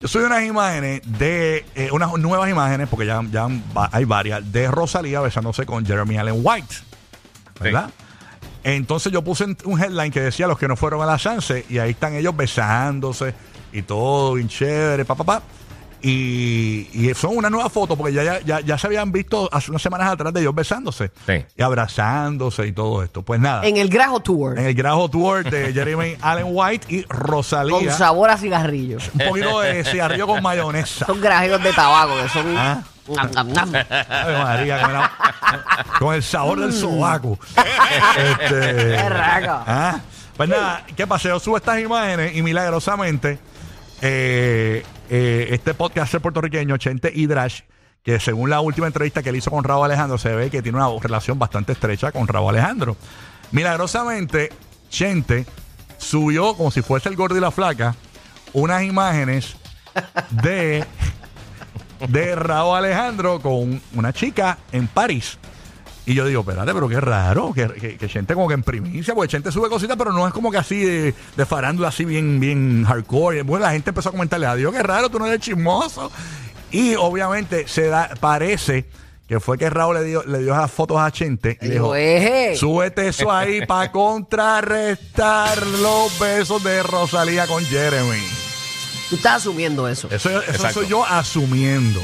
Yo soy unas imágenes de eh, unas nuevas imágenes, porque ya, hay varias, de Rosalía besándose con Jeremy Allen White. ¿Verdad? Entonces yo puse un headline que decía los que no fueron a la chance y ahí están ellos besándose y todo bien chévere, pa, pa, pa. Y, y son una nueva foto porque ya, ya, ya, ya se habían visto hace unas semanas atrás de ellos besándose Sí. y abrazándose y todo esto. Pues nada, En el Grajo Tour. en el Grajo Tour de Jeremy Allen White y Con Rosalía. sabor a cigarrillo. Un poquito de cigarrillo con mayonesa. Son grajitos de tabaco que son. Ah. Nam, nam, nam. Ave María, la- con el sabor del sobaco. Este, Qué rico. ah, Pues nada, ¿qué pasa? Yo subo estas imágenes y milagrosamente eh, eh, este podcaster puertorriqueño, Chente Hidrash, que según la última entrevista que él hizo con Raúl Alejandro, se ve que tiene una relación bastante estrecha con Raúl Alejandro. Milagrosamente, Chente subió, como si fuese el gordo y la flaca, unas imágenes de de Raúl Alejandro con una chica en París. Y yo digo, espérate, pero qué raro, que, que, que Chente como que en primicia, porque Chente sube cositas, pero no es como que así de, de farándula, así bien, bien hardcore. Y Bueno, la gente empezó a comentarle, adiós, qué raro, tú no eres chismoso. Y obviamente se da, parece que fue que Raúl le dio, le dio esas fotos a Chente y le dijo, "Eje". súbete eso ahí para contrarrestar los besos de Rosalía con Jeremy. Tú estás asumiendo eso. Eso, eso soy yo asumiendo.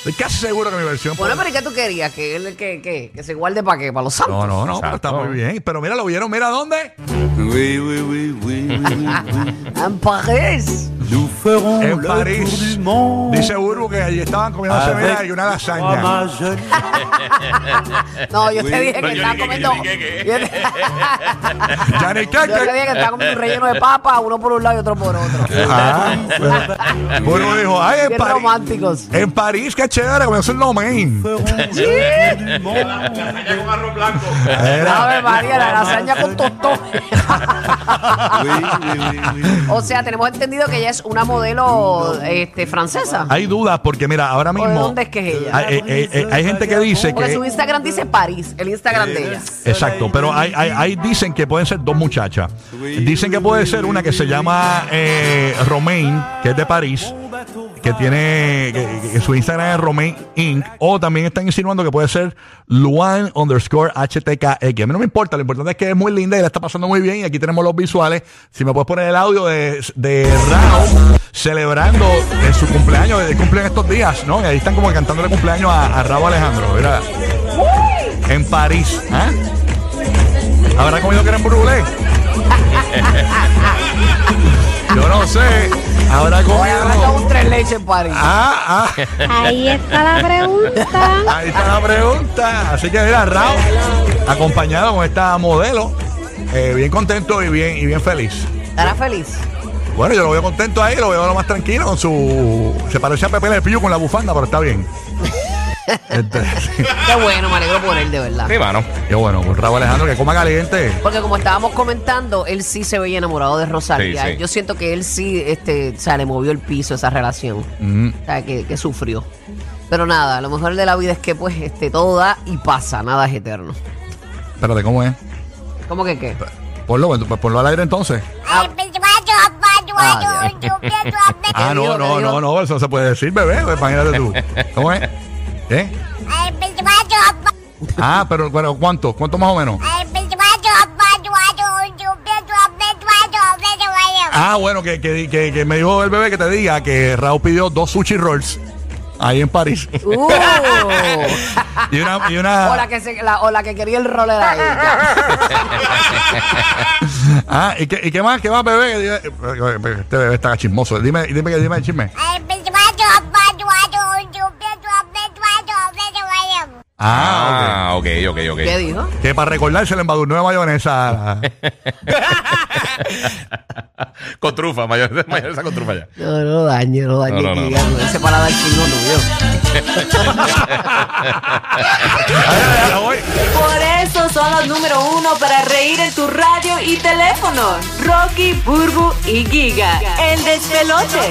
Estoy casi seguro que mi versión. Bueno, pero ¿y qué tú querías? ¿Que, él, que, que, que se guarde para qué? ¿Para los santos? No, no, no, pero Exacto. está muy bien. Pero mira, lo vieron, mira dónde. Oui, oui, oui, oui, oui, oui. En París. Nous ferons En le París. tour du monde. Dice Uru que allí estaban comiéndose avec mira, y una lasaña. No, yo te dije que estaba comiendo. yo dije que- Yo te- dije que estaba comiendo un relleno de papa, uno por un lado y otro por otro. Ah, Uru dijo, ay, en París. románticos. En París, qué chévere, comienza el Lomain. Ferons le tour du monde. Era. Ave María, la lasaña con tostón. O sea, tenemos entendido que ella es una modelo este, francesa. Hay dudas porque, mira, ahora ¿O mismo. de dónde es que es ella? Hay, eh, eh, eh, hay gente que dice Porque su que. Instagram dice París, el Instagram de ella. Exacto, pero hay, hay, hay dicen que pueden ser dos muchachas. Dicen que puede ser una que se llama eh, Romain, que es de París, que tiene que, su Instagram es Romain Inc. O también están insinuando que puede ser Luan underscore HTKX. A mí no me importa, lo importante es que es muy linda y la está pasando muy bien. Y aquí tenemos los visuales. Si me puedes poner el audio de, de Raúl celebrando su cumpleaños, el cumplen estos días, ¿no? Y ahí están como cantándole cumpleaños a, a Raúl Alejandro. En París. ¿ah? ¿Habrá comido creme brûlée? Yo no sé. ¿Habrá Hoy habrá comido? un tres leches en París. Ah, ah. Ahí está la pregunta. Ahí está la pregunta. Así que mira, Raúl, acompañado con esta modelo, eh, bien contento y bien, y bien feliz. ¿Estará feliz? Bueno, yo lo veo contento ahí, lo veo lo más tranquilo con su. Se parece a Pepe Le Pew con la bufanda, pero está bien. Este. Qué bueno, me alegro por él, de verdad. Sí, mano. Qué bueno, con Raúl Alejandro que coma caliente. Porque como estábamos comentando, él sí se veía enamorado de Rosalía. Sí, sí. Yo siento que él sí, este, o sea, le movió el piso esa relación. Mm. O sea, que, que sufrió. Pero nada, lo mejor de la vida es que pues este, todo da y pasa, nada es eterno. Espérate, ¿cómo es? ¿Cómo que qué? Ponlo, pues, ponlo al aire entonces. Ah, Ah, no, no, ¿Qué no, no, eso no se puede decir, bebé. pues, Imagínate tú. ¿Cómo es? ¿Eh? Ah, pero, pero ¿cuánto? ¿Cuánto más o menos? Ah, bueno, que, que, que, que me dijo el bebé que te diga que Raúl pidió dos sushi rolls ahí en París. Uh. y una, y o, la que se- la, o la que quería el roller ahí. ya. ah, ¿y qué, ¿y qué más? ¿Qué más, bebé? Que diga- Este bebé está chismoso. Dime, dime, dime el chisme. Ah, Ah, ok, ok, ok. ¿Qué dijo? Que para recordarse le embadurnó de mayonesa. con trufa, mayonesa, mayonesa con trufa ya. No, no dañe, no dañe. No, no, no, no ese para dar signo tuyo. Por eso son los número uno para reír en tu radio y teléfono. Rocky, Burbu y Giga. El despelote.